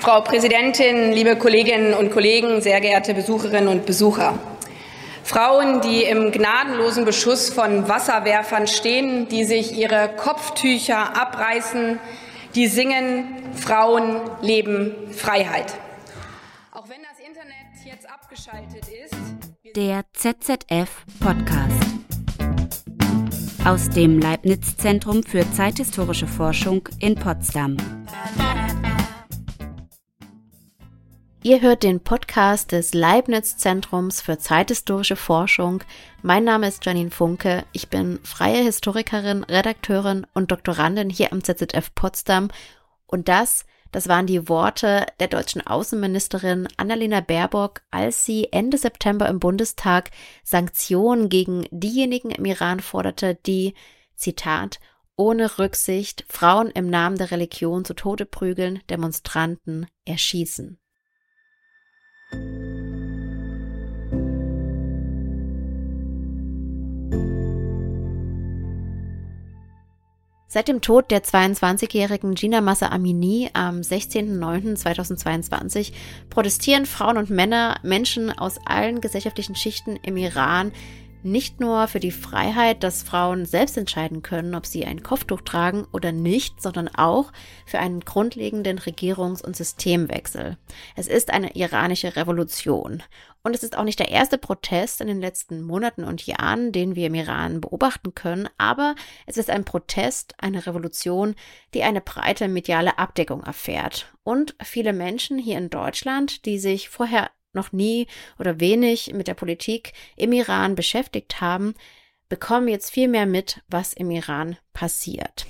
Frau Präsidentin, liebe Kolleginnen und Kollegen, sehr geehrte Besucherinnen und Besucher. Frauen, die im gnadenlosen Beschuss von Wasserwerfern stehen, die sich ihre Kopftücher abreißen, die singen Frauen leben Freiheit. Auch wenn das Internet jetzt abgeschaltet ist. Der ZZF Podcast. Aus dem Leibniz Zentrum für zeithistorische Forschung in Potsdam. Ihr hört den Podcast des Leibniz-Zentrums für zeithistorische Forschung. Mein Name ist Janine Funke. Ich bin freie Historikerin, Redakteurin und Doktorandin hier am ZZF Potsdam. Und das, das waren die Worte der deutschen Außenministerin Annalena Baerbock, als sie Ende September im Bundestag Sanktionen gegen diejenigen im Iran forderte, die, Zitat, ohne Rücksicht Frauen im Namen der Religion zu Tode prügeln, Demonstranten erschießen. Seit dem Tod der 22-jährigen Gina Massa Amini am 16.09.2022 protestieren Frauen und Männer, Menschen aus allen gesellschaftlichen Schichten im Iran nicht nur für die Freiheit, dass Frauen selbst entscheiden können, ob sie ein Kopftuch tragen oder nicht, sondern auch für einen grundlegenden Regierungs- und Systemwechsel. Es ist eine iranische Revolution. Und es ist auch nicht der erste Protest in den letzten Monaten und Jahren, den wir im Iran beobachten können, aber es ist ein Protest, eine Revolution, die eine breite mediale Abdeckung erfährt. Und viele Menschen hier in Deutschland, die sich vorher noch nie oder wenig mit der Politik im Iran beschäftigt haben, bekommen jetzt viel mehr mit, was im Iran passiert.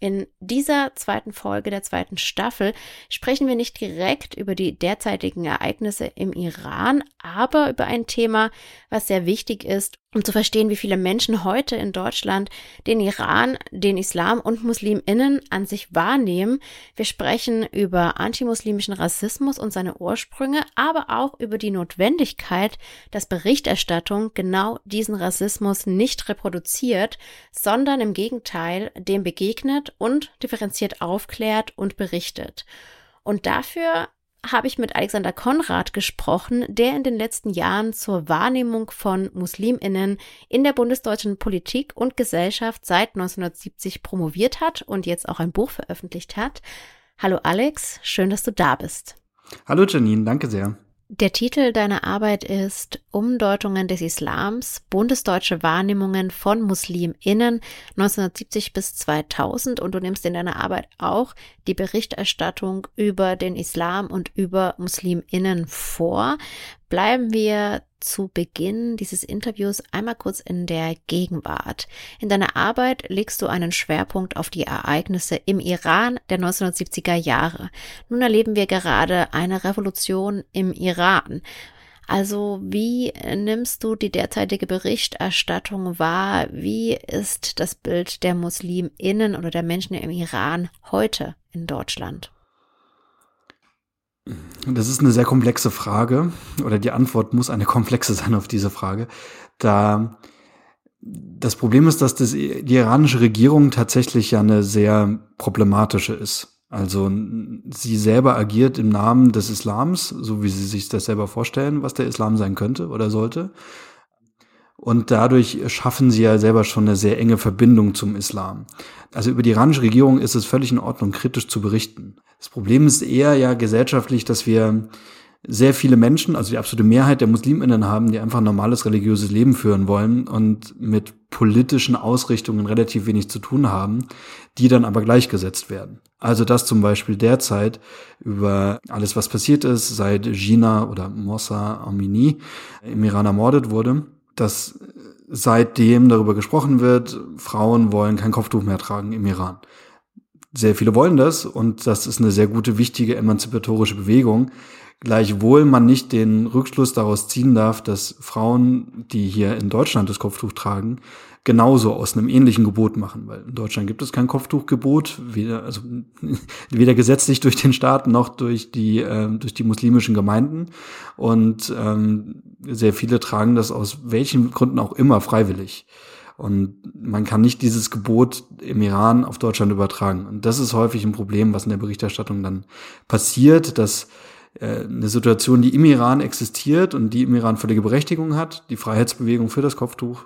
In dieser zweiten Folge der zweiten Staffel sprechen wir nicht direkt über die derzeitigen Ereignisse im Iran, aber über ein Thema, was sehr wichtig ist um zu verstehen, wie viele Menschen heute in Deutschland den Iran, den Islam und Musliminnen an sich wahrnehmen. Wir sprechen über antimuslimischen Rassismus und seine Ursprünge, aber auch über die Notwendigkeit, dass Berichterstattung genau diesen Rassismus nicht reproduziert, sondern im Gegenteil dem begegnet und differenziert aufklärt und berichtet. Und dafür habe ich mit Alexander Konrad gesprochen, der in den letzten Jahren zur Wahrnehmung von Musliminnen in der bundesdeutschen Politik und Gesellschaft seit 1970 promoviert hat und jetzt auch ein Buch veröffentlicht hat. Hallo Alex, schön, dass du da bist. Hallo Janine, danke sehr. Der Titel deiner Arbeit ist Umdeutungen des Islams, bundesdeutsche Wahrnehmungen von MuslimInnen 1970 bis 2000 und du nimmst in deiner Arbeit auch die Berichterstattung über den Islam und über MuslimInnen vor. Bleiben wir zu Beginn dieses Interviews einmal kurz in der Gegenwart. In deiner Arbeit legst du einen Schwerpunkt auf die Ereignisse im Iran der 1970er Jahre. Nun erleben wir gerade eine Revolution im Iran. Also wie nimmst du die derzeitige Berichterstattung wahr? Wie ist das Bild der Musliminnen oder der Menschen im Iran heute in Deutschland? Das ist eine sehr komplexe Frage oder die Antwort muss eine komplexe sein auf diese Frage. Da das Problem ist, dass das, die iranische Regierung tatsächlich ja eine sehr problematische ist. Also sie selber agiert im Namen des Islams, so wie sie sich das selber vorstellen, was der Islam sein könnte oder sollte. Und dadurch schaffen sie ja selber schon eine sehr enge Verbindung zum Islam. Also über die iranische Regierung ist es völlig in Ordnung, kritisch zu berichten. Das Problem ist eher ja gesellschaftlich, dass wir sehr viele Menschen, also die absolute Mehrheit der Musliminnen haben, die einfach ein normales religiöses Leben führen wollen und mit politischen Ausrichtungen relativ wenig zu tun haben, die dann aber gleichgesetzt werden. Also dass zum Beispiel derzeit über alles, was passiert ist, seit Gina oder Mossa Amini im Iran ermordet wurde, dass seitdem darüber gesprochen wird, Frauen wollen kein Kopftuch mehr tragen im Iran. Sehr viele wollen das und das ist eine sehr gute, wichtige emanzipatorische Bewegung. Gleichwohl man nicht den Rückschluss daraus ziehen darf, dass Frauen, die hier in Deutschland das Kopftuch tragen, genauso aus einem ähnlichen Gebot machen, weil in Deutschland gibt es kein Kopftuchgebot, weder, also, weder gesetzlich durch den Staat noch durch die, äh, durch die muslimischen Gemeinden. Und ähm, sehr viele tragen das aus welchen Gründen auch immer freiwillig. Und man kann nicht dieses Gebot im Iran auf Deutschland übertragen. Und das ist häufig ein Problem, was in der Berichterstattung dann passiert, dass äh, eine Situation, die im Iran existiert und die im Iran völlige Berechtigung hat, die Freiheitsbewegung für das Kopftuch,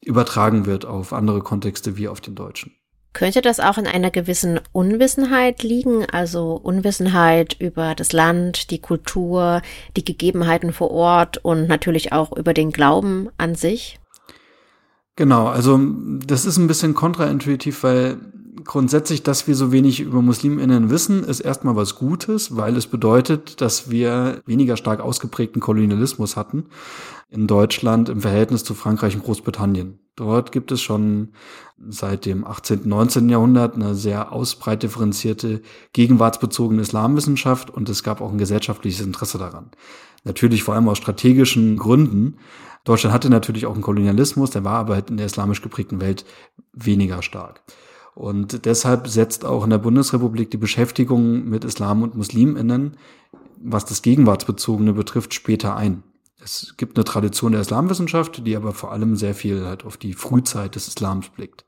übertragen wird auf andere Kontexte wie auf den deutschen. Könnte das auch in einer gewissen Unwissenheit liegen, also Unwissenheit über das Land, die Kultur, die Gegebenheiten vor Ort und natürlich auch über den Glauben an sich? Genau, also das ist ein bisschen kontraintuitiv, weil grundsätzlich, dass wir so wenig über Musliminnen wissen, ist erstmal was Gutes, weil es bedeutet, dass wir weniger stark ausgeprägten Kolonialismus hatten in Deutschland im Verhältnis zu Frankreich und Großbritannien. Dort gibt es schon seit dem 18., 19. Jahrhundert eine sehr ausbreit differenzierte gegenwartsbezogene Islamwissenschaft und es gab auch ein gesellschaftliches Interesse daran. Natürlich vor allem aus strategischen Gründen. Deutschland hatte natürlich auch einen Kolonialismus, der war aber halt in der islamisch geprägten Welt weniger stark. Und deshalb setzt auch in der Bundesrepublik die Beschäftigung mit Islam und Musliminnen, was das Gegenwartsbezogene betrifft, später ein. Es gibt eine Tradition der Islamwissenschaft, die aber vor allem sehr viel halt auf die Frühzeit des Islams blickt.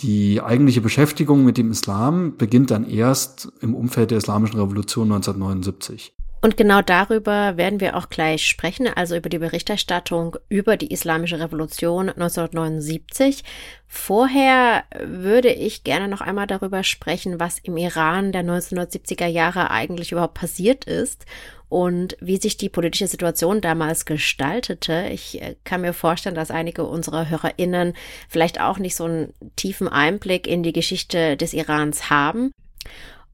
Die eigentliche Beschäftigung mit dem Islam beginnt dann erst im Umfeld der Islamischen Revolution 1979. Und genau darüber werden wir auch gleich sprechen, also über die Berichterstattung über die Islamische Revolution 1979. Vorher würde ich gerne noch einmal darüber sprechen, was im Iran der 1970er Jahre eigentlich überhaupt passiert ist und wie sich die politische Situation damals gestaltete. Ich äh, kann mir vorstellen, dass einige unserer HörerInnen vielleicht auch nicht so einen tiefen Einblick in die Geschichte des Irans haben.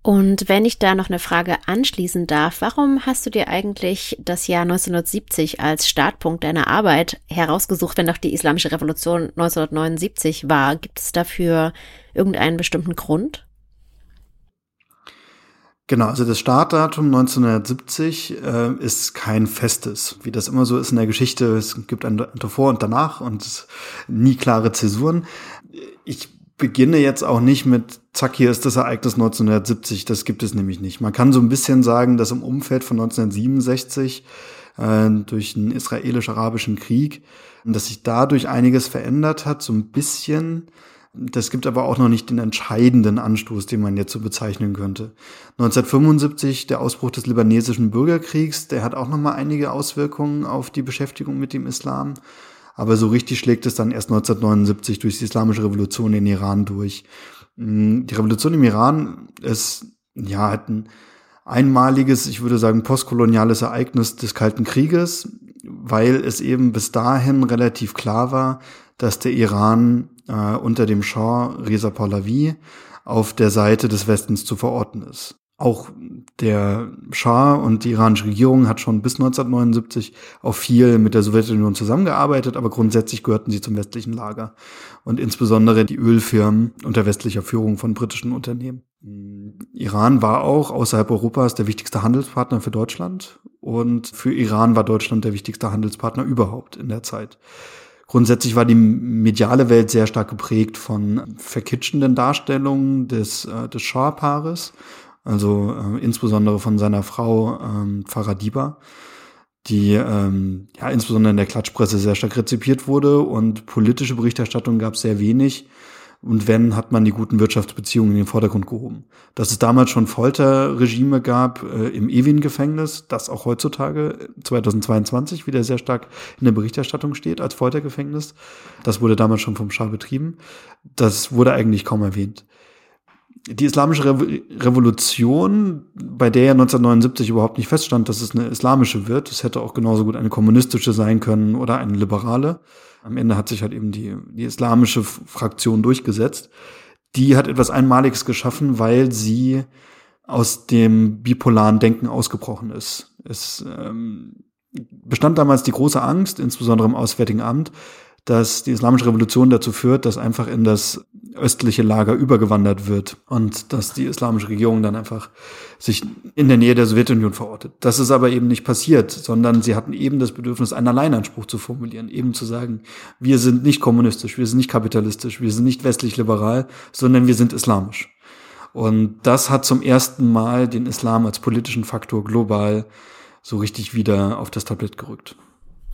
Und wenn ich da noch eine Frage anschließen darf, warum hast du dir eigentlich das Jahr 1970 als Startpunkt deiner Arbeit herausgesucht, wenn doch die Islamische Revolution 1979 war? Gibt es dafür irgendeinen bestimmten Grund? Genau, also das Startdatum 1970 äh, ist kein festes, wie das immer so ist in der Geschichte. Es gibt ein davor und danach und nie klare Zäsuren. Ich beginne jetzt auch nicht mit, zack, hier ist das Ereignis 1970, das gibt es nämlich nicht. Man kann so ein bisschen sagen, dass im Umfeld von 1967 äh, durch den israelisch-arabischen Krieg, dass sich dadurch einiges verändert hat, so ein bisschen. Das gibt aber auch noch nicht den entscheidenden Anstoß, den man jetzt so bezeichnen könnte. 1975 der Ausbruch des libanesischen Bürgerkriegs, der hat auch noch mal einige Auswirkungen auf die Beschäftigung mit dem Islam. Aber so richtig schlägt es dann erst 1979 durch die Islamische Revolution in Iran durch. Mm, die Revolution im Iran ist, ja, hat ein einmaliges, ich würde sagen, postkoloniales Ereignis des Kalten Krieges, weil es eben bis dahin relativ klar war, dass der Iran äh, unter dem Schah Reza Pahlavi auf der Seite des Westens zu verorten ist. Auch der Schah und die iranische Regierung hat schon bis 1979 auch viel mit der Sowjetunion zusammengearbeitet, aber grundsätzlich gehörten sie zum westlichen Lager und insbesondere die Ölfirmen unter westlicher Führung von britischen Unternehmen. Iran war auch außerhalb Europas der wichtigste Handelspartner für Deutschland und für Iran war Deutschland der wichtigste Handelspartner überhaupt in der Zeit. Grundsätzlich war die mediale Welt sehr stark geprägt von verkitschenden Darstellungen des, äh, des Schah-Paares also äh, insbesondere von seiner Frau ähm, Faradiba, die ähm, ja insbesondere in der Klatschpresse sehr stark rezipiert wurde und politische Berichterstattung gab es sehr wenig. Und wenn, hat man die guten Wirtschaftsbeziehungen in den Vordergrund gehoben. Dass es damals schon Folterregime gab äh, im Ewin-Gefängnis, das auch heutzutage 2022 wieder sehr stark in der Berichterstattung steht als Foltergefängnis. Das wurde damals schon vom Schah betrieben. Das wurde eigentlich kaum erwähnt die islamische Re Revolution, bei der ja 1979 überhaupt nicht feststand, dass es eine islamische wird, es hätte auch genauso gut eine kommunistische sein können oder eine liberale. Am Ende hat sich halt eben die, die islamische Fraktion durchgesetzt. Die hat etwas Einmaliges geschaffen, weil sie aus dem bipolaren Denken ausgebrochen ist. Es ähm, bestand damals die große Angst, insbesondere im Auswärtigen Amt, dass die Islamische Revolution dazu führt, dass einfach in das östliche Lager übergewandert wird und dass die islamische Regierung dann einfach sich in der Nähe der Sowjetunion verortet. Das ist aber eben nicht passiert, sondern sie hatten eben das Bedürfnis, einen Alleinanspruch zu formulieren, eben zu sagen, wir sind nicht kommunistisch, wir sind nicht kapitalistisch, wir sind nicht westlich liberal, sondern wir sind islamisch. Und das hat zum ersten Mal den Islam als politischen Faktor global so richtig wieder auf das Tablett gerückt.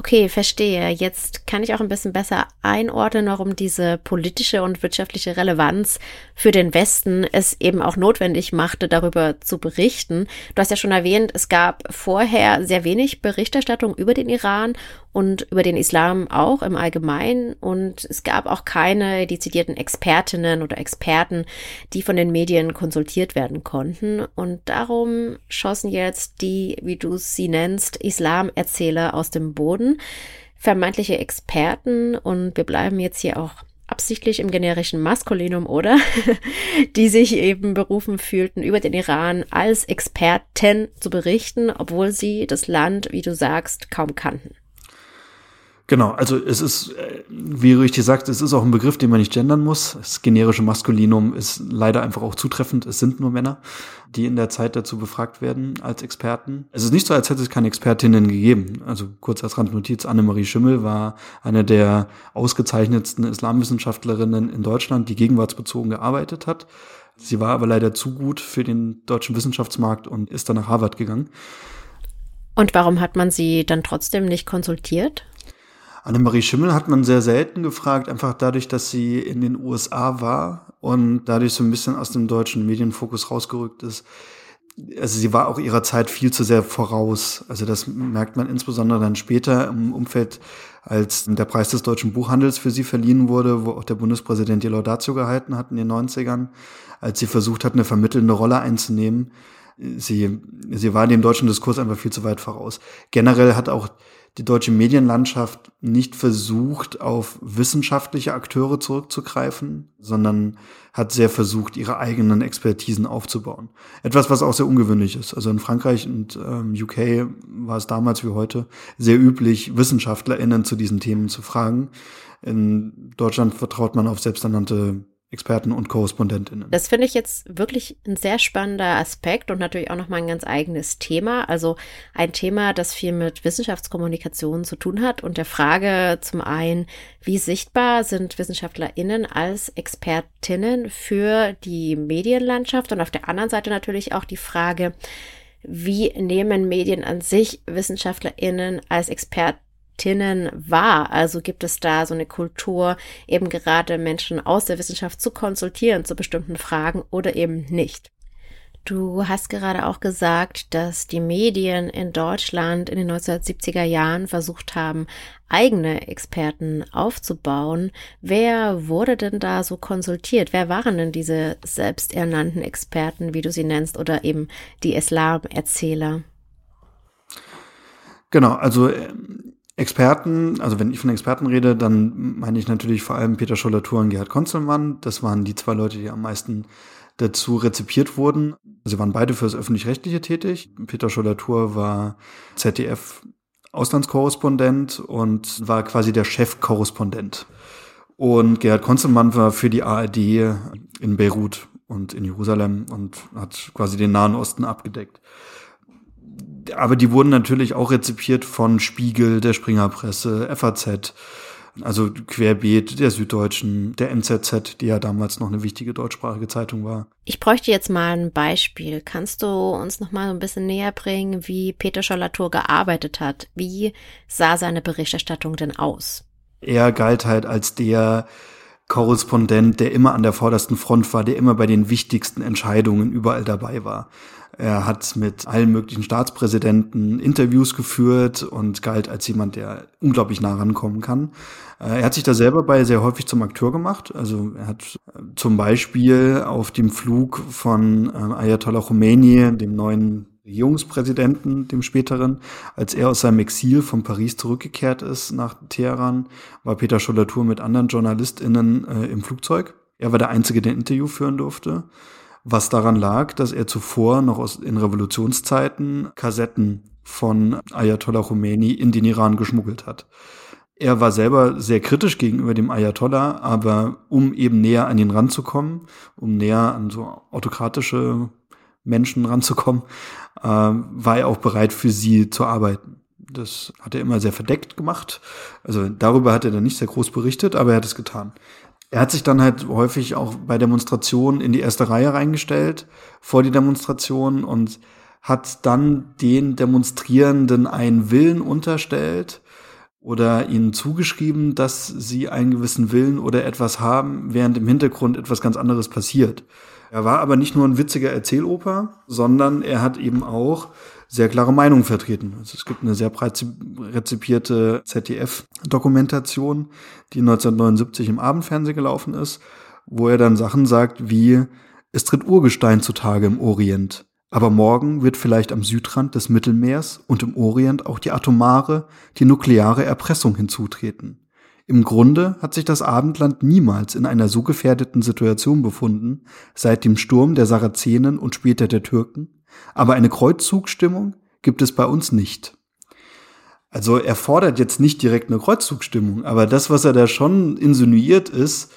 Okay, verstehe. Jetzt kann ich auch ein bisschen besser einordnen, warum diese politische und wirtschaftliche Relevanz für den Westen es eben auch notwendig machte, darüber zu berichten. Du hast ja schon erwähnt, es gab vorher sehr wenig Berichterstattung über den Iran und über den Islam auch im Allgemeinen. Und es gab auch keine dezidierten Expertinnen oder Experten, die von den Medien konsultiert werden konnten. Und darum schossen jetzt die, wie du sie nennst, Islamerzähler aus dem Boden. Vermeintliche Experten und wir bleiben jetzt hier auch absichtlich im generischen Maskulinum, oder? die sich eben berufen fühlten, über den Iran als Experten zu berichten, obwohl sie das Land, wie du sagst, kaum kannten. Genau, also es ist, äh, wie du richtig sagst, es ist auch ein Begriff, den man nicht gendern muss. Das generische Maskulinum ist leider einfach auch zutreffend. Es sind nur Männer, die in der Zeit dazu befragt werden als Experten. Es ist nicht so, als hätte es keine Expertinnen gegeben. Also kurz als Randnotiz, Annemarie Schimmel war eine der ausgezeichnetsten Islamwissenschaftlerinnen in Deutschland, die gegenwartsbezogen gearbeitet hat. Sie war aber leider zu gut für den deutschen Wissenschaftsmarkt und ist dann nach Harvard gegangen. Und warum hat man sie dann trotzdem nicht konsultiert? Annemarie Schimmel hat man sehr selten gefragt, einfach dadurch, dass sie in den USA war und dadurch so ein bisschen aus dem deutschen Medienfokus rausgerückt ist. Also sie war auch ihrer Zeit viel zu sehr voraus. Also das merkt man insbesondere dann später im Umfeld, als der Preis des deutschen Buchhandels für sie verliehen wurde, wo auch der Bundespräsident die Laudatio gehalten hat in den 90ern, als sie versucht hat, eine vermittelnde Rolle einzunehmen. Sie, sie war dem deutschen Diskurs einfach viel zu weit voraus. Generell hat auch die deutsche Medienlandschaft nicht versucht, auf wissenschaftliche Akteure zurückzugreifen, sondern hat sehr versucht, ihre eigenen Expertisen aufzubauen. Etwas, was auch sehr ungewöhnlich ist. Also in Frankreich und ähm, UK war es damals wie heute sehr üblich, WissenschaftlerInnen zu diesen Themen zu fragen. In Deutschland vertraut man auf selbsternannte Experten und Korrespondentinnen. Das finde ich jetzt wirklich ein sehr spannender Aspekt und natürlich auch nochmal ein ganz eigenes Thema. Also ein Thema, das viel mit Wissenschaftskommunikation zu tun hat und der Frage zum einen, wie sichtbar sind WissenschaftlerInnen als Expertinnen für die Medienlandschaft und auf der anderen Seite natürlich auch die Frage, wie nehmen Medien an sich WissenschaftlerInnen als Experten Expertinnen war? Also gibt es da so eine Kultur, eben gerade Menschen aus der Wissenschaft zu konsultieren zu bestimmten Fragen oder eben nicht? Du hast gerade auch gesagt, dass die Medien in Deutschland in den 1970er Jahren versucht haben, eigene Experten aufzubauen. Wer wurde denn da so konsultiert? Wer waren denn diese selbsternannten Experten, wie du sie nennst, oder eben die Islam-Erzähler? Genau, also Experten, also wenn ich von Experten rede, dann meine ich natürlich vor allem Peter Schollatur und Gerhard Konzelmann. Das waren die zwei Leute, die am meisten dazu rezipiert wurden. Sie waren beide für das Öffentlich-Rechtliche tätig. Peter Schollatur war ZDF Auslandskorrespondent und war quasi der Chefkorrespondent. Und Gerhard Konzelmann war für die ARD in Beirut und in Jerusalem und hat quasi den Nahen Osten abgedeckt aber die wurden natürlich auch rezipiert von Spiegel, der Springerpresse, FAZ, also querbeet der Süddeutschen, der NZZ, die ja damals noch eine wichtige deutschsprachige Zeitung war. Ich bräuchte jetzt mal ein Beispiel. Kannst du uns noch mal ein bisschen näher bringen, wie Peter Schollatur gearbeitet hat? Wie sah seine Berichterstattung denn aus? Er galt halt als der Korrespondent, der immer an der vordersten Front war, der immer bei den wichtigsten Entscheidungen überall dabei war. Er hat mit allen möglichen Staatspräsidenten Interviews geführt und galt als jemand, der unglaublich nah rankommen kann. Äh, er hat sich da selber bei sehr häufig zum Akteur gemacht. Also er hat äh, zum Beispiel auf dem Flug von äh, Ayatollah Khomeini, dem neuen Regierungspräsidenten, dem späteren, als er aus seinem Exil von Paris zurückgekehrt ist nach Teheran, war Peter Schollatur mit anderen JournalistInnen äh, im Flugzeug. Er war der Einzige, der ein Interview führen durfte was daran lag, dass er zuvor noch aus, in Revolutionszeiten Kassetten von Ayatollah Khomeini in den Iran geschmuggelt hat. Er war selber sehr kritisch gegenüber dem Ayatollah, aber um eben näher an ihn ranzukommen, um näher an so autokratische Menschen ranzukommen, äh, war er auch bereit, für sie zu arbeiten. Das hat er immer sehr verdeckt gemacht. Also darüber hat er dann nicht sehr groß berichtet, aber er hat es getan. Er hat sich dann halt häufig auch bei Demonstrationen in die erste Reihe reingestellt, vor die Demonstration und hat dann den Demonstrierenden einen Willen unterstellt, oder ihnen zugeschrieben, dass sie einen gewissen Willen oder etwas haben, während im Hintergrund etwas ganz anderes passiert. Er war aber nicht nur ein witziger Erzähloper, sondern er hat eben auch sehr klare Meinungen vertreten. Also es gibt eine sehr breit rezipierte ZDF-Dokumentation, die 1979 im Abendfernsehen gelaufen ist, wo er dann Sachen sagt wie, es tritt Urgestein zutage im Orient. Aber morgen wird vielleicht am Südrand des Mittelmeers und im Orient auch die atomare, die nukleare Erpressung hinzutreten. Im Grunde hat sich das Abendland niemals in einer so gefährdeten Situation befunden, seit dem Sturm der Sarazenen und später der Türken, aber eine Kreuzzugstimmung gibt es bei uns nicht. Also er fordert jetzt nicht direkt eine Kreuzzugstimmung, aber das, was er da schon insinuiert, ist,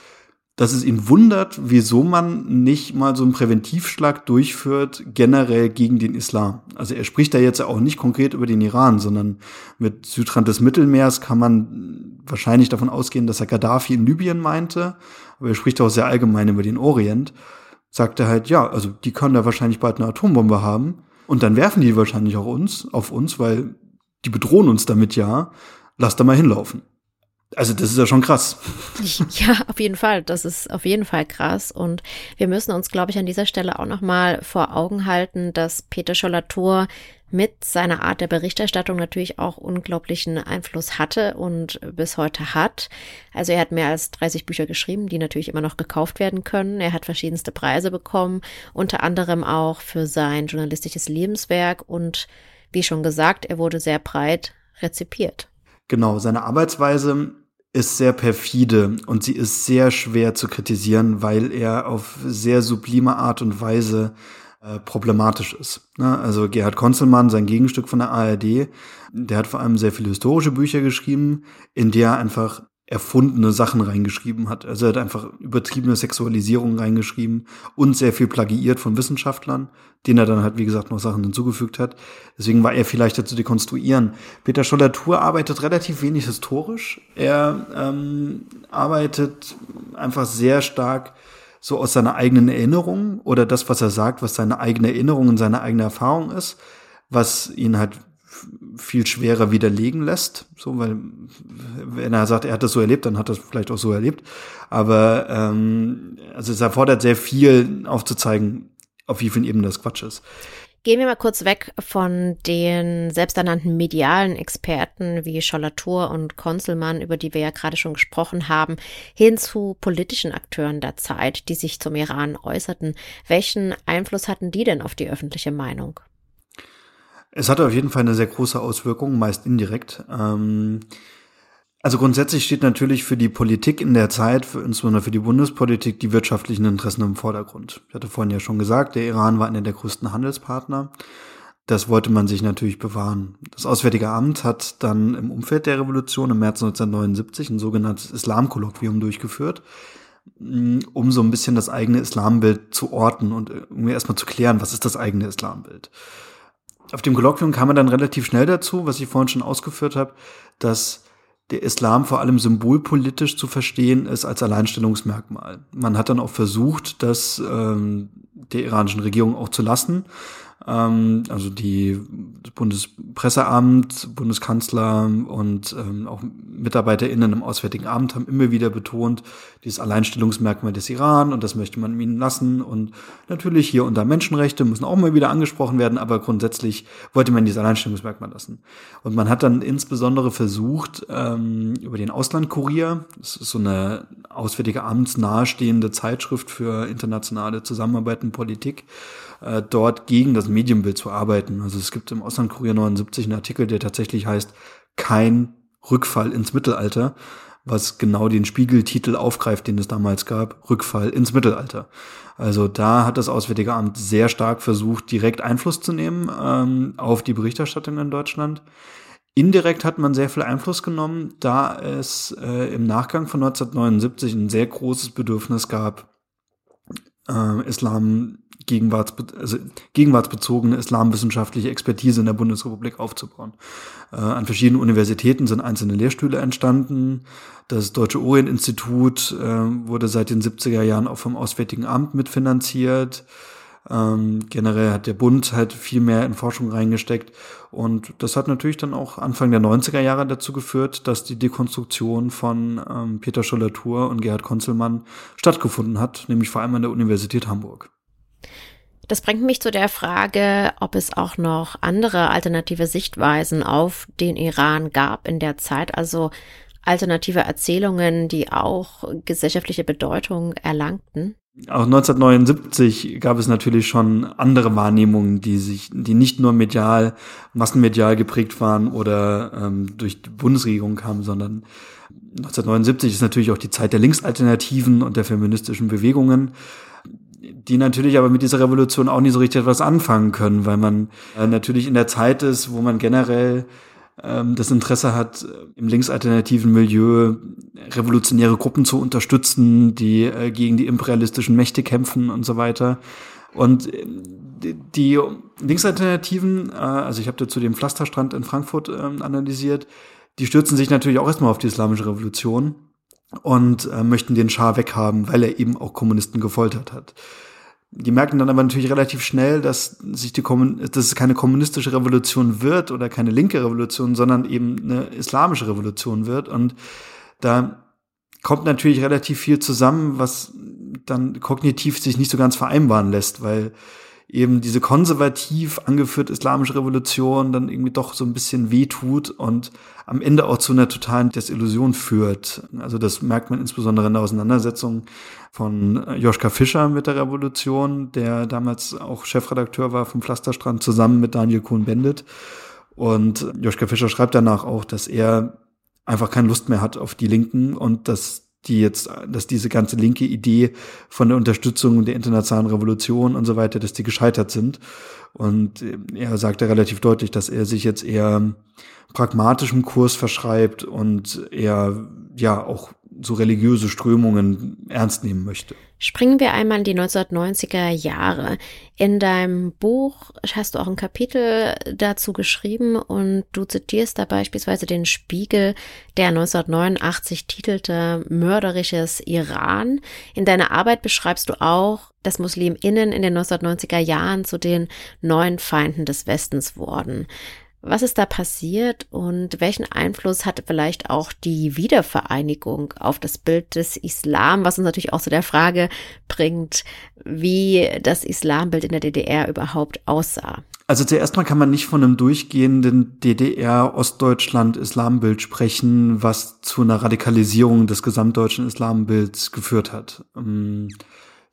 dass es ihn wundert, wieso man nicht mal so einen Präventivschlag durchführt, generell gegen den Islam. Also er spricht da jetzt auch nicht konkret über den Iran, sondern mit Südrand des Mittelmeers kann man wahrscheinlich davon ausgehen, dass er Gaddafi in Libyen meinte, aber er spricht auch sehr allgemein über den Orient. Sagt er halt, ja, also die können da wahrscheinlich bald eine Atombombe haben und dann werfen die wahrscheinlich auch uns, auf uns, weil die bedrohen uns damit ja. Lass da mal hinlaufen. Also das ist ja schon krass. Ja, auf jeden Fall. Das ist auf jeden Fall krass. Und wir müssen uns, glaube ich, an dieser Stelle auch nochmal vor Augen halten, dass Peter Schollatur mit seiner Art der Berichterstattung natürlich auch unglaublichen Einfluss hatte und bis heute hat. Also er hat mehr als 30 Bücher geschrieben, die natürlich immer noch gekauft werden können. Er hat verschiedenste Preise bekommen, unter anderem auch für sein journalistisches Lebenswerk und wie schon gesagt, er wurde sehr breit rezipiert. Genau, seine Arbeitsweise ist sehr perfide und sie ist sehr schwer zu kritisieren, weil er auf sehr sublime Art und Weise äh, problematisch ist. Ne? Also Gerhard Konzelmann, sein Gegenstück von der ARD, der hat vor allem sehr viele historische Bücher geschrieben, in der er einfach erfundene Sachen reingeschrieben hat. Also er hat einfach übertriebene Sexualisierung reingeschrieben und sehr viel plagiiert von Wissenschaftlern, denen er dann halt, wie gesagt, noch Sachen hinzugefügt hat. Deswegen war er vielleicht zu dekonstruieren. Peter Scholler-Tour arbeitet relativ wenig historisch. Er ähm, arbeitet einfach sehr stark so aus seiner eigenen Erinnerung oder das, was er sagt, was seine eigene Erinnerung und seine eigene Erfahrung ist, was ihn halt viel schwerer widerlegen lässt. So, weil wenn er sagt, er hat das so erlebt, dann hat er es vielleicht auch so erlebt. Aber ähm, also es erfordert sehr viel aufzuzeigen, auf wie vielen Ebenen das Quatsch ist. Gehen wir mal kurz weg von den selbsternannten medialen Experten wie Schollatur und Konzelmann, über die wir ja gerade schon gesprochen haben, hin zu politischen Akteuren der Zeit, die sich zum Iran äußerten. Welchen Einfluss hatten die denn auf die öffentliche Meinung? Es hatte auf jeden Fall eine sehr große Auswirkung, meist indirekt. Ähm, also grundsätzlich steht natürlich für die Politik in der Zeit, für, insbesondere für die Bundespolitik, die wirtschaftlichen Interessen im Vordergrund. Ich hatte vorhin ja schon gesagt, der Iran war einer der größten Handelspartner. Das wollte man sich natürlich bewahren. Das Auswärtige Amt hat dann im Umfeld der Revolution im März 1979 ein sogenanntes Islamkolloquium durchgeführt, um so ein bisschen das eigene Islambild zu orten und irgendwie erstmal zu klären, was ist das eigene Islambild auf dem Kolloquium kam man dann relativ schnell dazu, was ich vorhin schon ausgeführt habe, dass der Islam vor allem symbolpolitisch zu verstehen ist als Alleinstellungsmerkmal. Man hat dann auch versucht, das ähm, der iranischen Regierung auch zu lassen. Ähm, also die Bundespresseamt, Bundeskanzler und ähm, auch MitarbeiterInnen im Auswärtigen Amt haben immer wieder betont, dieses Alleinstellungsmerkmal des Iran und das möchte man ihnen lassen. Und natürlich hier unter Menschenrechte müssen auch mal wieder angesprochen werden, aber grundsätzlich wollte man dieses Alleinstellungsmerkmal lassen. Und man hat dann insbesondere versucht, ähm, über den Auslandkurier, das ist so eine Auswärtige Amts nahestehende Zeitschrift für internationale Zusammenarbeit und Politik, äh, dort gegen das Medienbild zu arbeiten. Also es gibt im Auslandkurier 79 einen Artikel, der tatsächlich heißt, kein Rückfall ins Mittelalter, was genau den Spiegeltitel aufgreift, den es damals gab, Rückfall ins Mittelalter. Also da hat das Auswärtige Amt sehr stark versucht, direkt Einfluss zu nehmen ähm, auf die Berichterstattung in Deutschland. Indirekt hat man sehr viel Einfluss genommen, da es äh, im Nachgang von 1979 ein sehr großes Bedürfnis gab, äh, Islam gegenwartsbe also gegenwartsbezogene islamwissenschaftliche Expertise in der Bundesrepublik aufzubauen. Äh, an verschiedenen Universitäten sind einzelne Lehrstühle entstanden. Das Deutsche Orient-Institut äh, wurde seit den 70er Jahren auch vom Auswärtigen Amt mitfinanziert. Ähm, generell hat der Bund halt viel mehr in Forschung reingesteckt. Und das hat natürlich dann auch Anfang der 90er Jahre dazu geführt, dass die Dekonstruktion von ähm, Peter Schollatur und Gerhard Konzelmann stattgefunden hat, nämlich vor allem an der Universität Hamburg. Das bringt mich zu der Frage, ob es auch noch andere alternative Sichtweisen auf den Iran gab in der Zeit, also alternative Erzählungen, die auch gesellschaftliche Bedeutung erlangten. Auch 1979 gab es natürlich schon andere Wahrnehmungen, die sich, die nicht nur medial, massenmedial geprägt waren oder ähm, durch die Bundesregierung kamen, sondern 1979 ist natürlich auch die Zeit der Linksalternativen und der feministischen Bewegungen, die natürlich aber mit dieser Revolution auch nicht so richtig etwas anfangen können, weil man äh, natürlich in der Zeit ist, wo man generell ähm, das Interesse hat, im linksalternativen Milieu revolutionäre Gruppen zu unterstützen, die äh, gegen die imperialistischen Mächte kämpfen und so weiter. Und äh, die Linksalternativen, äh, also ich habe dazu den Pflasterstrand in Frankfurt ähm, analysiert, die stürzen sich natürlich auch erstmal auf die islamische Revolution und äh, möchten den Schah weghaben, weil er eben auch Kommunisten gefoltert hat. Die merken dann aber natürlich relativ schnell, dass sich die Kommun dass es keine kommunistische Revolution wird oder keine linke Revolution, sondern eben eine islamische Revolution wird. Und da kommt natürlich relativ viel zusammen, was dann kognitiv sich nicht so ganz vereinbaren lässt, weil eben diese konservativ angeführte islamische Revolution dann irgendwie doch so ein bisschen wehtut und am Ende auch zu einer totalen Desillusion führt. Also das merkt man insbesondere in der Auseinandersetzung von Joschka Fischer mit der Revolution, der damals auch Chefredakteur war vom Pflasterstrand zusammen mit Daniel Cohn-Bendit. Und Joschka Fischer schreibt danach auch, dass er einfach keine Lust mehr hat auf die Linken und dass die jetzt, dass diese ganze linke Idee von der Unterstützung der internationalen Revolution und so weiter, dass die gescheitert sind. Und er sagte relativ deutlich, dass er sich jetzt eher pragmatischem Kurs verschreibt und er ja auch so religiöse Strömungen ernst nehmen möchte. Springen wir einmal in die 1990er Jahre. In deinem Buch hast du auch ein Kapitel dazu geschrieben und du zitierst da beispielsweise den Spiegel, der 1989 titelte Mörderisches Iran. In deiner Arbeit beschreibst du auch, dass Musliminnen in den 1990er Jahren zu den neuen Feinden des Westens wurden. Was ist da passiert und welchen Einfluss hatte vielleicht auch die Wiedervereinigung auf das Bild des Islam, was uns natürlich auch zu der Frage bringt, wie das Islambild in der DDR überhaupt aussah? Also zuerst mal kann man nicht von einem durchgehenden DDR-Ostdeutschland-Islambild sprechen, was zu einer Radikalisierung des gesamtdeutschen Islambilds geführt hat.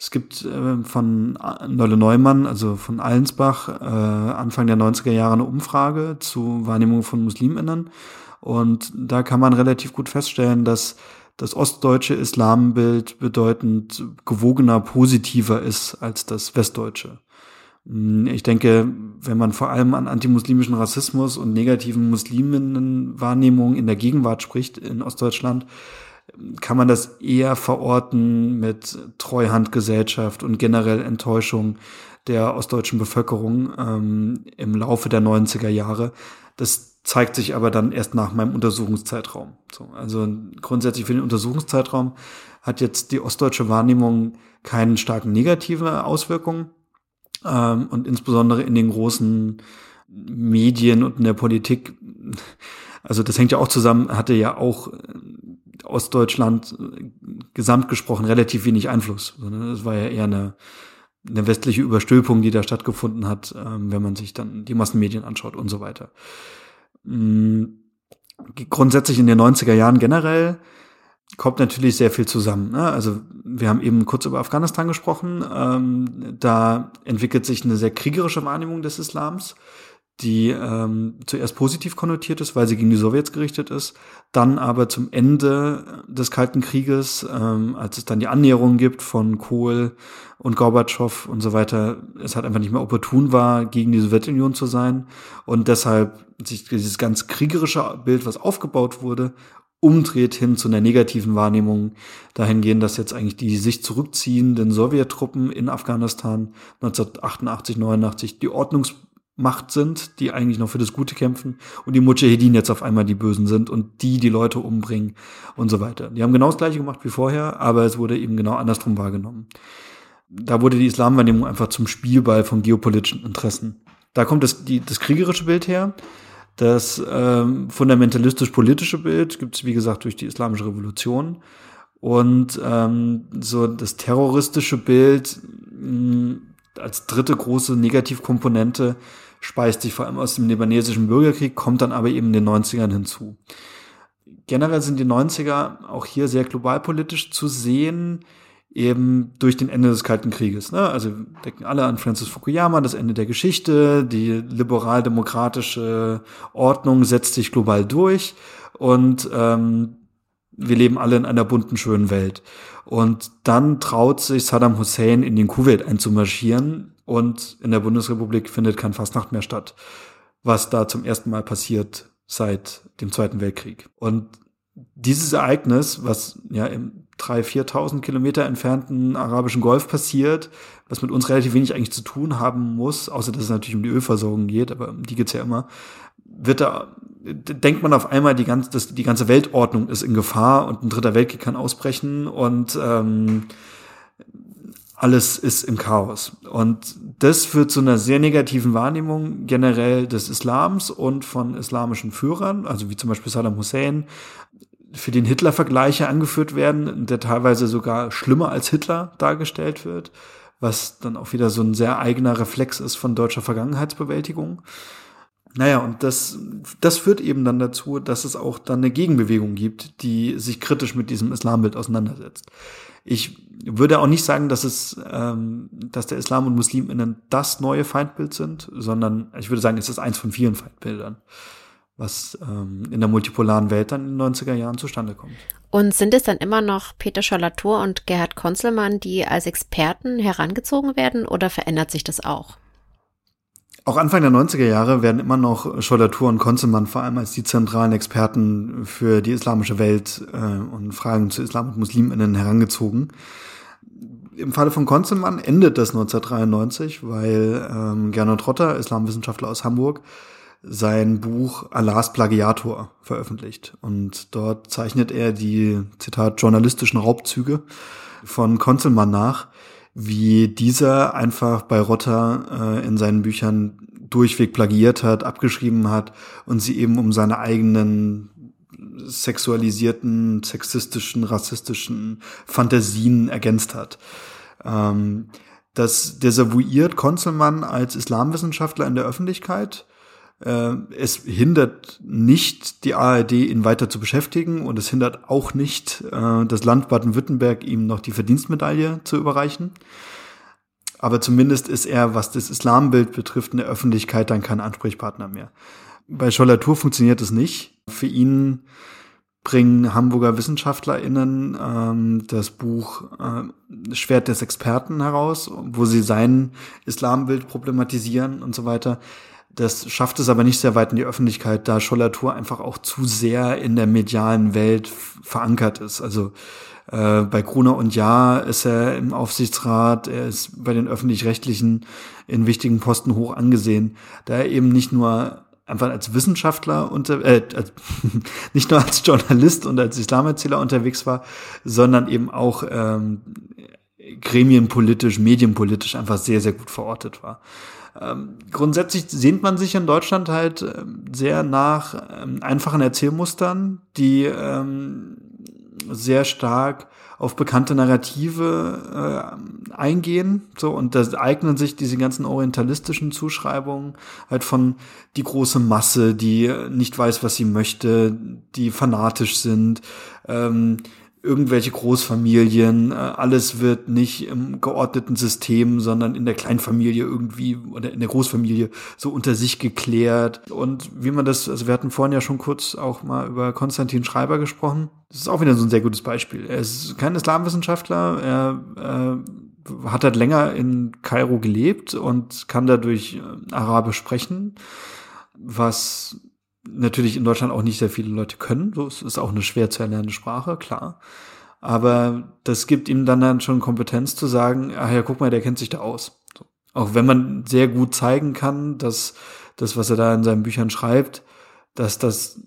Es gibt äh, von Nolle Neumann, also von Allensbach, äh, Anfang der 90er Jahre eine Umfrage zu Wahrnehmung von Musliminnen. Und da kann man relativ gut feststellen, dass das ostdeutsche Islambild bedeutend gewogener, positiver ist als das westdeutsche. Hm, ich denke, wenn man vor allem an antimuslimischen Rassismus und negativen Musliminnenwahrnehmungen in der Gegenwart spricht in Ostdeutschland, kann man das eher verorten mit Treuhandgesellschaft und generell Enttäuschung der ostdeutschen Bevölkerung ähm, im Laufe der 90er Jahre. Das zeigt sich aber dann erst nach meinem Untersuchungszeitraum. So, also grundsätzlich für den Untersuchungszeitraum hat jetzt die ostdeutsche Wahrnehmung keine starken negative Auswirkungen ähm, und insbesondere in den großen Medien und in der Politik. Also das hängt ja auch zusammen, hatte ja auch Ostdeutschland äh, gesamt gesprochen relativ wenig Einfluss. Es war ja eher eine, eine westliche Überstülpung, die da stattgefunden hat, ähm, wenn man sich dann die Massenmedien anschaut und so weiter. Mm, grundsätzlich in den 90er Jahren generell kommt natürlich sehr viel zusammen. Ne? Also wir haben eben kurz über Afghanistan gesprochen. Ähm, da entwickelt sich eine sehr kriegerische Wahrnehmung des Islams die ähm, zuerst positiv konnotiert ist, weil sie gegen die Sowjets gerichtet ist, dann aber zum Ende des Kalten Krieges, ähm, als es dann die Annäherung gibt von Kohl und Gorbatschow und so weiter, es halt einfach nicht mehr opportun war, gegen die Sowjetunion zu sein und deshalb sich dieses ganz kriegerische Bild, was aufgebaut wurde, umdreht hin zu einer negativen Wahrnehmung dahingehend, dass jetzt eigentlich die sich zurückziehenden Sowjettruppen in Afghanistan 1988, 89 die Ordnungs Macht sind, die eigentlich noch für das Gute kämpfen und die Mujahedin jetzt auf einmal die Bösen sind und die die Leute umbringen und so weiter. Die haben genau das gleiche gemacht wie vorher, aber es wurde eben genau andersrum wahrgenommen. da wurde die Islamwahrnehmung einfach zum Spielball von geopolitischen Interessen. Da kommt das, die, das kriegerische Bild her. Das ähm, fundamentalistisch-politische Bild gibt es, wie gesagt, durch die Islamische Revolution. Und ähm, so das terroristische Bild mh, als dritte große Negativkomponente speist sich vor allem aus dem libanesischen Bürgerkrieg, kommt dann aber eben in den 90ern hinzu. Generell sind die 90er auch hier sehr globalpolitisch zu sehen eben durch den Ende des Kalten Krieges. Ne? Also denken alle an Francis Fukuyama, das Ende der Geschichte, die liberal-demokratische Ordnung setzt sich global durch und ähm, wir leben alle in einer bunten, schönen Welt. Und dann traut sich Saddam Hussein in den Kuwait einzumarschieren und in der Bundesrepublik findet kein Fastnacht mehr statt, was da zum ersten Mal passiert seit dem Zweiten Weltkrieg. Und dieses Ereignis, was ja im 3.000, 4.000 Kilometer entfernten arabischen Golf passiert, was mit uns relativ wenig eigentlich zu tun haben muss, außer dass es natürlich um die Ölversorgung geht, aber um die geht's ja immer, wird da, denkt man auf einmal, die ganze, das, die ganze Weltordnung ist in Gefahr und ein dritter Weltkrieg kann ausbrechen und ähm, alles ist im Chaos. Und das führt zu einer sehr negativen Wahrnehmung generell des Islams und von islamischen Führern, also wie zum Beispiel Saddam Hussein, für den Hitler Vergleiche angeführt werden, der teilweise sogar schlimmer als Hitler dargestellt wird, was dann auch wieder so ein sehr eigener Reflex ist von deutscher Vergangenheitsbewältigung. Naja, und das, das führt eben dann dazu, dass es auch dann eine Gegenbewegung gibt, die sich kritisch mit diesem Islambild auseinandersetzt. Ich würde auch nicht sagen, dass es, ähm, dass der Islam und Musliminnen das neue Feindbild sind, sondern ich würde sagen, es ist eins von vielen Feindbildern was ähm, in der multipolaren Welt dann in den 90er Jahren zustande kommt. Und sind es dann immer noch Peter Schollatur und Gerhard Konzelmann, die als Experten herangezogen werden oder verändert sich das auch? Auch Anfang der 90er Jahre werden immer noch Schollatur und Konzelmann vor allem als die zentralen Experten für die islamische Welt äh, und Fragen zu Islam und Musliminnen herangezogen. Im Falle von Konzelmann endet das 1993, weil ähm, Gernot Rotter, Islamwissenschaftler aus Hamburg, sein Buch Allahs Plagiator veröffentlicht. Und dort zeichnet er die, Zitat, journalistischen Raubzüge von Konzelmann nach, wie dieser einfach bei Rotter äh, in seinen Büchern durchweg plagiert hat, abgeschrieben hat und sie eben um seine eigenen sexualisierten, sexistischen, rassistischen Fantasien ergänzt hat. Ähm, das desavouiert Konzelmann als Islamwissenschaftler in der Öffentlichkeit es hindert nicht die ARD, ihn weiter zu beschäftigen und es hindert auch nicht äh, das Land Baden-Württemberg, ihm noch die Verdienstmedaille zu überreichen. Aber zumindest ist er, was das Islambild betrifft, in der Öffentlichkeit dann kein Ansprechpartner mehr. Bei Schollatur funktioniert es nicht. Für ihn bringen Hamburger WissenschaftlerInnen ähm, das Buch äh, Schwert des Experten heraus, wo sie sein Islambild problematisieren und so weiter. Das schafft es aber nicht sehr weit in die Öffentlichkeit, da Schollatur einfach auch zu sehr in der medialen Welt verankert ist. Also äh, bei Gruner und Ja ist er im Aufsichtsrat, er ist bei den öffentlich-rechtlichen in wichtigen Posten hoch angesehen, da er eben nicht nur einfach als Wissenschaftler unter, äh, als, nicht nur als Journalist und als Islamerzähler unterwegs war, sondern eben auch ähm, gremienpolitisch, medienpolitisch einfach sehr, sehr gut verortet war. Ähm, grundsätzlich sehnt man sich in Deutschland halt ähm, sehr nach ähm, einfachen Erzählmustern, die ähm, sehr stark auf bekannte Narrative äh, eingehen. So, und da eignen sich diese ganzen orientalistischen Zuschreibungen halt von die große Masse, die nicht weiß, was sie möchte, die fanatisch sind, ähm, irgendwelche Großfamilien, äh, alles wird nicht im geordneten System, sondern in der Kleinfamilie irgendwie oder in der Großfamilie so unter sich geklärt. Und wie man das, also wir hatten vorhin ja schon kurz auch mal über Konstantin Schreiber gesprochen. Das ist auch wieder so ein sehr gutes Beispiel. Er ist kein Islamwissenschaftler, er äh, hat halt länger in Kairo gelebt und kann dadurch äh, Arabisch sprechen, was natürlich in Deutschland auch nicht sehr viele Leute können. So, es ist auch eine schwer zu erlernende Sprache, klar. Aber das gibt ihm dann, dann schon Kompetenz zu sagen, ach ja, guck mal, der kennt sich da aus. So. Auch wenn man sehr gut zeigen kann, dass das, was er da in seinen Büchern schreibt, dass das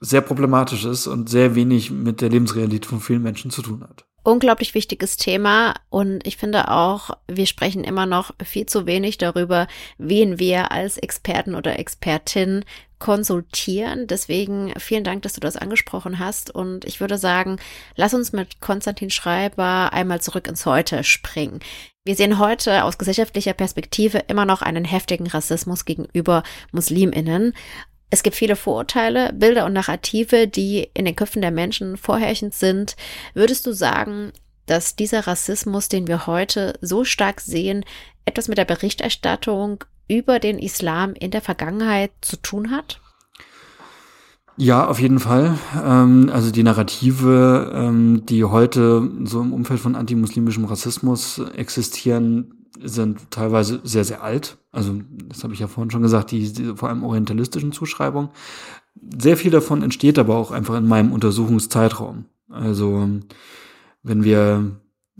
sehr problematisch ist und sehr wenig mit der Lebensrealität von vielen Menschen zu tun hat. Unglaublich wichtiges Thema und ich finde auch, wir sprechen immer noch viel zu wenig darüber, wen wir als Experten oder Expertin konsultieren. Deswegen vielen Dank, dass du das angesprochen hast und ich würde sagen, lass uns mit Konstantin Schreiber einmal zurück ins Heute springen. Wir sehen heute aus gesellschaftlicher Perspektive immer noch einen heftigen Rassismus gegenüber Musliminnen es gibt viele Vorurteile, Bilder und Narrative, die in den Köpfen der Menschen vorherrschend sind. Würdest du sagen, dass dieser Rassismus, den wir heute so stark sehen, etwas mit der Berichterstattung über den Islam in der Vergangenheit zu tun hat? Ja, auf jeden Fall. Ähm, also die Narrative, ähm, die heute so im Umfeld von antimuslimischem Rassismus existieren, sind teilweise sehr, sehr alt. Also, das habe ich ja vorhin schon gesagt, die, die vor allem orientalistischen Zuschreibungen. Sehr viel davon entsteht aber auch einfach in meinem Untersuchungszeitraum. Also, wenn wir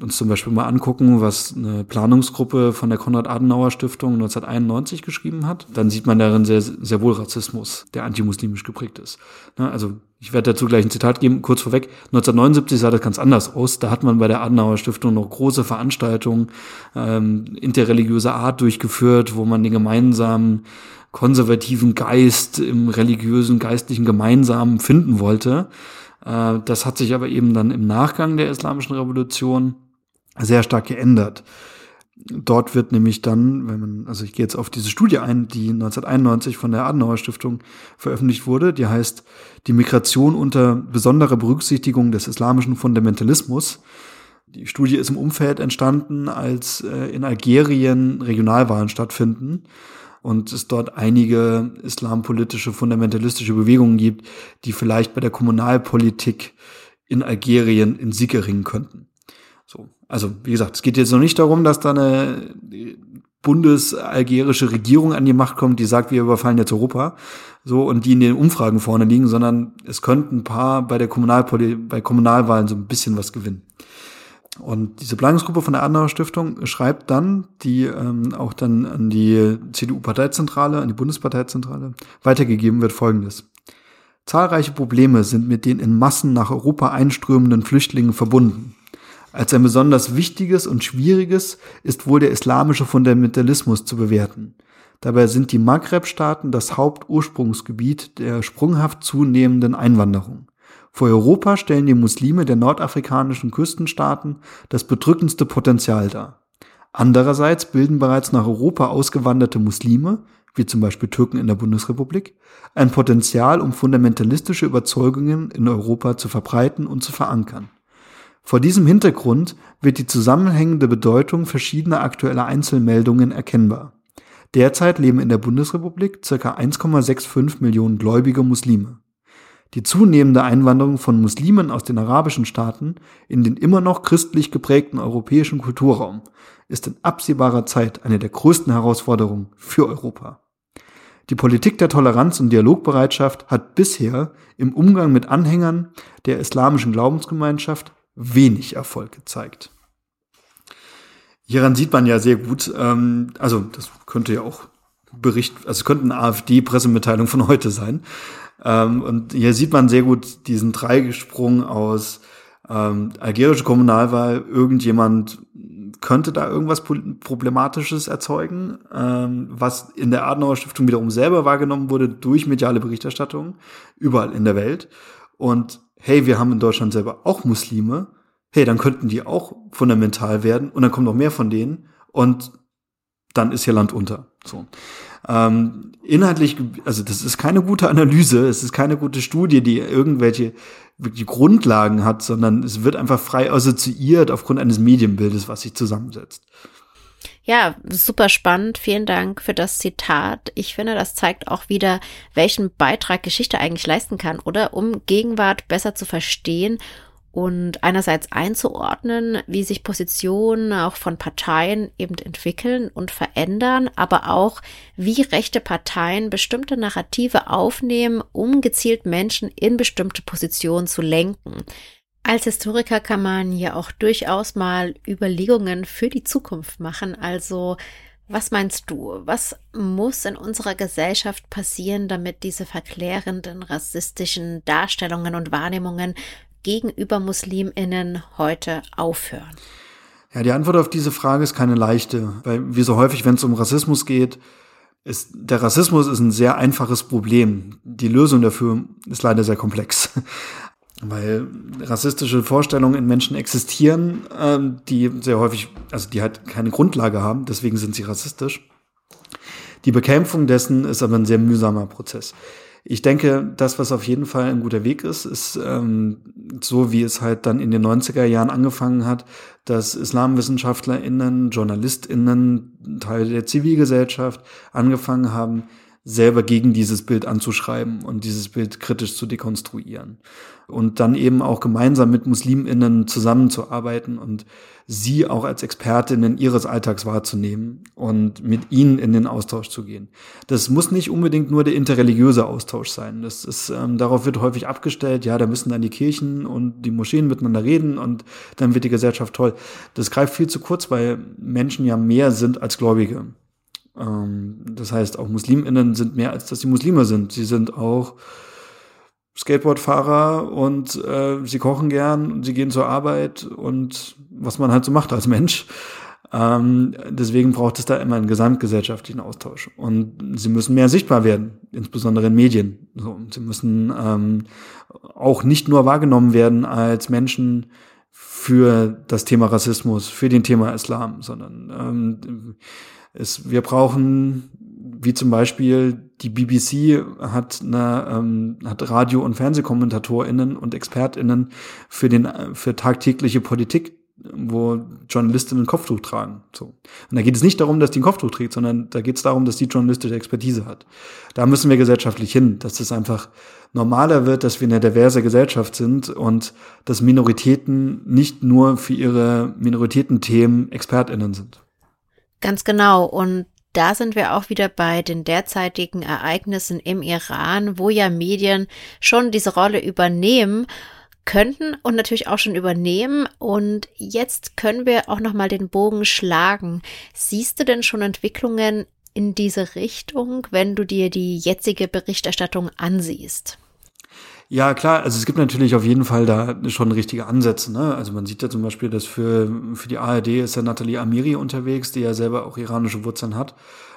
uns zum Beispiel mal angucken, was eine Planungsgruppe von der Konrad-Adenauer-Stiftung 1991 geschrieben hat, dann sieht man darin sehr, sehr wohl Rassismus, der antimuslimisch geprägt ist. Ne, also ich werde dazu gleich ein Zitat geben, kurz vorweg. 1979 sah das ganz anders aus. Da hat man bei der Adenauer Stiftung noch große Veranstaltungen ähm, interreligiöser Art durchgeführt, wo man den gemeinsamen konservativen Geist im religiösen, geistlichen Gemeinsamen finden wollte. Äh, das hat sich aber eben dann im Nachgang der Islamischen Revolution sehr stark geändert. Dort wird nämlich dann, wenn man, also ich gehe jetzt auf diese Studie ein, die 1991 von der Adenauer Stiftung veröffentlicht wurde, die heißt Die Migration unter besonderer Berücksichtigung des islamischen Fundamentalismus. Die Studie ist im Umfeld entstanden, als äh, in Algerien Regionalwahlen stattfinden und es dort einige islampolitische, fundamentalistische Bewegungen gibt, die vielleicht bei der Kommunalpolitik in Algerien in Sieg ringen könnten. So. Also, wie gesagt, es geht jetzt noch nicht darum, dass da eine bundesalgerische Regierung an die Macht kommt, die sagt, wir überfallen jetzt Europa, so, und die in den Umfragen vorne liegen, sondern es könnten ein paar bei der Kommunalpoli bei Kommunalwahlen so ein bisschen was gewinnen. Und diese Planungsgruppe von der Adenauer Stiftung schreibt dann, die ähm, auch dann an die CDU-Parteizentrale, an die Bundesparteizentrale weitergegeben wird, folgendes. Zahlreiche Probleme sind mit den in Massen nach Europa einströmenden Flüchtlingen verbunden. Als ein besonders wichtiges und schwieriges ist wohl der islamische Fundamentalismus zu bewerten. Dabei sind die Maghreb-Staaten das Hauptursprungsgebiet der sprunghaft zunehmenden Einwanderung. Vor Europa stellen die Muslime der nordafrikanischen Küstenstaaten das bedrückendste Potenzial dar. Andererseits bilden bereits nach Europa ausgewanderte Muslime, wie zum Beispiel Türken in der Bundesrepublik, ein Potenzial, um fundamentalistische Überzeugungen in Europa zu verbreiten und zu verankern. Vor diesem Hintergrund wird die zusammenhängende Bedeutung verschiedener aktueller Einzelmeldungen erkennbar. Derzeit leben in der Bundesrepublik ca. 1,65 Millionen gläubige Muslime. Die zunehmende Einwanderung von Muslimen aus den arabischen Staaten in den immer noch christlich geprägten europäischen Kulturraum ist in absehbarer Zeit eine der größten Herausforderungen für Europa. Die Politik der Toleranz und Dialogbereitschaft hat bisher im Umgang mit Anhängern der islamischen Glaubensgemeinschaft wenig Erfolg gezeigt. Hieran sieht man ja sehr gut, ähm, also das könnte ja auch Bericht, also könnte eine AfD-Pressemitteilung von heute sein. Ähm, und hier sieht man sehr gut diesen Dreigesprung aus ähm, algerische Kommunalwahl, irgendjemand könnte da irgendwas Problematisches erzeugen, ähm, was in der Adenauer Stiftung wiederum selber wahrgenommen wurde durch mediale Berichterstattung überall in der Welt. Und hey, wir haben in Deutschland selber auch Muslime, hey, dann könnten die auch fundamental werden und dann kommt noch mehr von denen und dann ist hier Land unter. So. Ähm, inhaltlich, also das ist keine gute Analyse, es ist keine gute Studie, die irgendwelche die Grundlagen hat, sondern es wird einfach frei assoziiert aufgrund eines Medienbildes, was sich zusammensetzt. Ja, super spannend. Vielen Dank für das Zitat. Ich finde, das zeigt auch wieder, welchen Beitrag Geschichte eigentlich leisten kann, oder? Um Gegenwart besser zu verstehen und einerseits einzuordnen, wie sich Positionen auch von Parteien eben entwickeln und verändern, aber auch, wie rechte Parteien bestimmte Narrative aufnehmen, um gezielt Menschen in bestimmte Positionen zu lenken. Als Historiker kann man ja auch durchaus mal Überlegungen für die Zukunft machen, also was meinst du? Was muss in unserer Gesellschaft passieren, damit diese verklärenden rassistischen Darstellungen und Wahrnehmungen gegenüber Musliminnen heute aufhören? Ja, die Antwort auf diese Frage ist keine leichte, weil wie so häufig, wenn es um Rassismus geht, ist, der Rassismus ist ein sehr einfaches Problem. Die Lösung dafür ist leider sehr komplex. Weil rassistische Vorstellungen in Menschen existieren, ähm, die sehr häufig, also die halt keine Grundlage haben, deswegen sind sie rassistisch. Die Bekämpfung dessen ist aber ein sehr mühsamer Prozess. Ich denke, das, was auf jeden Fall ein guter Weg ist, ist ähm, so, wie es halt dann in den 90er Jahren angefangen hat, dass IslamwissenschaftlerInnen, JournalistInnen, Teile der Zivilgesellschaft angefangen haben, selber gegen dieses Bild anzuschreiben und dieses Bild kritisch zu dekonstruieren. Und dann eben auch gemeinsam mit MuslimInnen zusammenzuarbeiten und sie auch als Expertinnen ihres Alltags wahrzunehmen und mit ihnen in den Austausch zu gehen. Das muss nicht unbedingt nur der interreligiöse Austausch sein. Das ist, ähm, darauf wird häufig abgestellt, ja, da müssen dann die Kirchen und die Moscheen miteinander reden und dann wird die Gesellschaft toll. Das greift viel zu kurz, weil Menschen ja mehr sind als Gläubige. Ähm, das heißt, auch MuslimInnen sind mehr als dass sie Muslime sind. Sie sind auch Skateboardfahrer und äh, sie kochen gern und sie gehen zur Arbeit und was man halt so macht als Mensch. Ähm, deswegen braucht es da immer einen gesamtgesellschaftlichen Austausch. Und sie müssen mehr sichtbar werden, insbesondere in Medien. So, sie müssen ähm, auch nicht nur wahrgenommen werden als Menschen für das Thema Rassismus, für den Thema Islam, sondern ähm, es, wir brauchen, wie zum Beispiel die BBC hat, eine, ähm, hat Radio- und FernsehkommentatorInnen und ExpertInnen für, den, für tagtägliche Politik, wo Journalistinnen ein Kopftuch tragen. So. Und da geht es nicht darum, dass die ein Kopftuch trägt, sondern da geht es darum, dass die journalistische Expertise hat. Da müssen wir gesellschaftlich hin, dass es einfach normaler wird, dass wir eine diverse Gesellschaft sind und dass Minoritäten nicht nur für ihre Minoritätenthemen ExpertInnen sind. Ganz genau. Und da sind wir auch wieder bei den derzeitigen Ereignissen im Iran, wo ja Medien schon diese Rolle übernehmen könnten und natürlich auch schon übernehmen. Und jetzt können wir auch noch mal den Bogen schlagen. Siehst du denn schon Entwicklungen in diese Richtung, wenn du dir die jetzige Berichterstattung ansiehst? Ja, klar, also es gibt natürlich auf jeden Fall da schon richtige Ansätze. Ne? Also man sieht ja zum Beispiel, dass für, für die ARD ist ja Nathalie Amiri unterwegs, die ja selber auch iranische Wurzeln hat,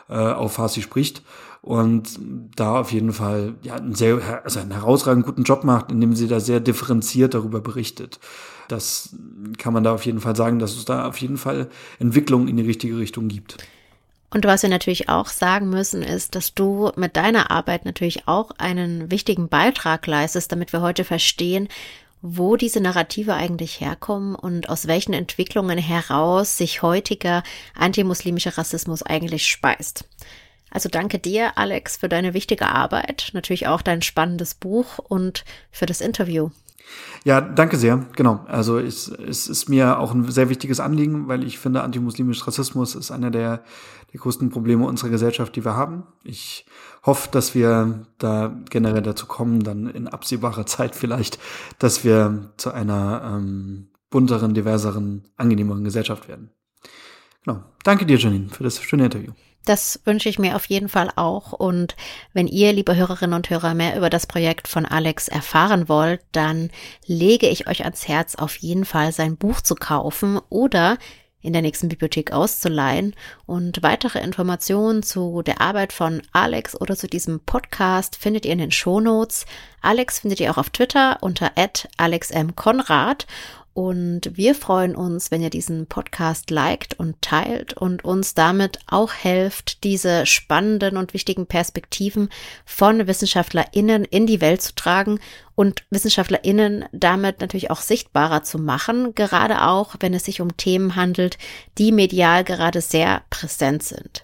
äh, auf Farsi spricht und da auf jeden Fall ja einen sehr, also einen herausragend guten Job macht, indem sie da sehr differenziert darüber berichtet. Das kann man da auf jeden Fall sagen, dass es da auf jeden Fall Entwicklungen in die richtige Richtung gibt. Und was wir natürlich auch sagen müssen, ist, dass du mit deiner Arbeit natürlich auch einen wichtigen Beitrag leistest, damit wir heute verstehen, wo diese Narrative eigentlich herkommen und aus welchen Entwicklungen heraus sich heutiger antimuslimischer Rassismus eigentlich speist. Also danke dir, Alex, für deine wichtige Arbeit, natürlich auch dein spannendes Buch und für das Interview. Ja, danke sehr. Genau. Also es, es ist mir auch ein sehr wichtiges Anliegen, weil ich finde, antimuslimischer Rassismus ist einer der, der größten Probleme unserer Gesellschaft, die wir haben. Ich hoffe, dass wir da generell dazu kommen, dann in absehbarer Zeit vielleicht, dass wir zu einer ähm, bunteren, diverseren, angenehmeren Gesellschaft werden. Genau. Danke dir, Janine, für das schöne Interview. Das wünsche ich mir auf jeden Fall auch. Und wenn ihr, liebe Hörerinnen und Hörer, mehr über das Projekt von Alex erfahren wollt, dann lege ich euch ans Herz, auf jeden Fall sein Buch zu kaufen oder in der nächsten Bibliothek auszuleihen. Und weitere Informationen zu der Arbeit von Alex oder zu diesem Podcast findet ihr in den Shownotes. Alex findet ihr auch auf Twitter unter alexmkonrad und wir freuen uns, wenn ihr diesen Podcast liked und teilt und uns damit auch helft, diese spannenden und wichtigen Perspektiven von WissenschaftlerInnen in die Welt zu tragen und WissenschaftlerInnen damit natürlich auch sichtbarer zu machen, gerade auch, wenn es sich um Themen handelt, die medial gerade sehr präsent sind.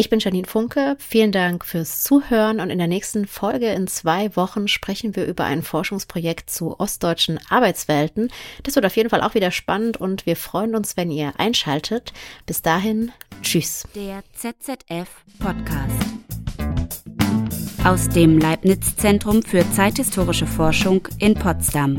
Ich bin Janine Funke. Vielen Dank fürs Zuhören und in der nächsten Folge in zwei Wochen sprechen wir über ein Forschungsprojekt zu ostdeutschen Arbeitswelten. Das wird auf jeden Fall auch wieder spannend und wir freuen uns, wenn ihr einschaltet. Bis dahin, tschüss. Der ZZF Podcast. Aus dem Leibniz Zentrum für zeithistorische Forschung in Potsdam.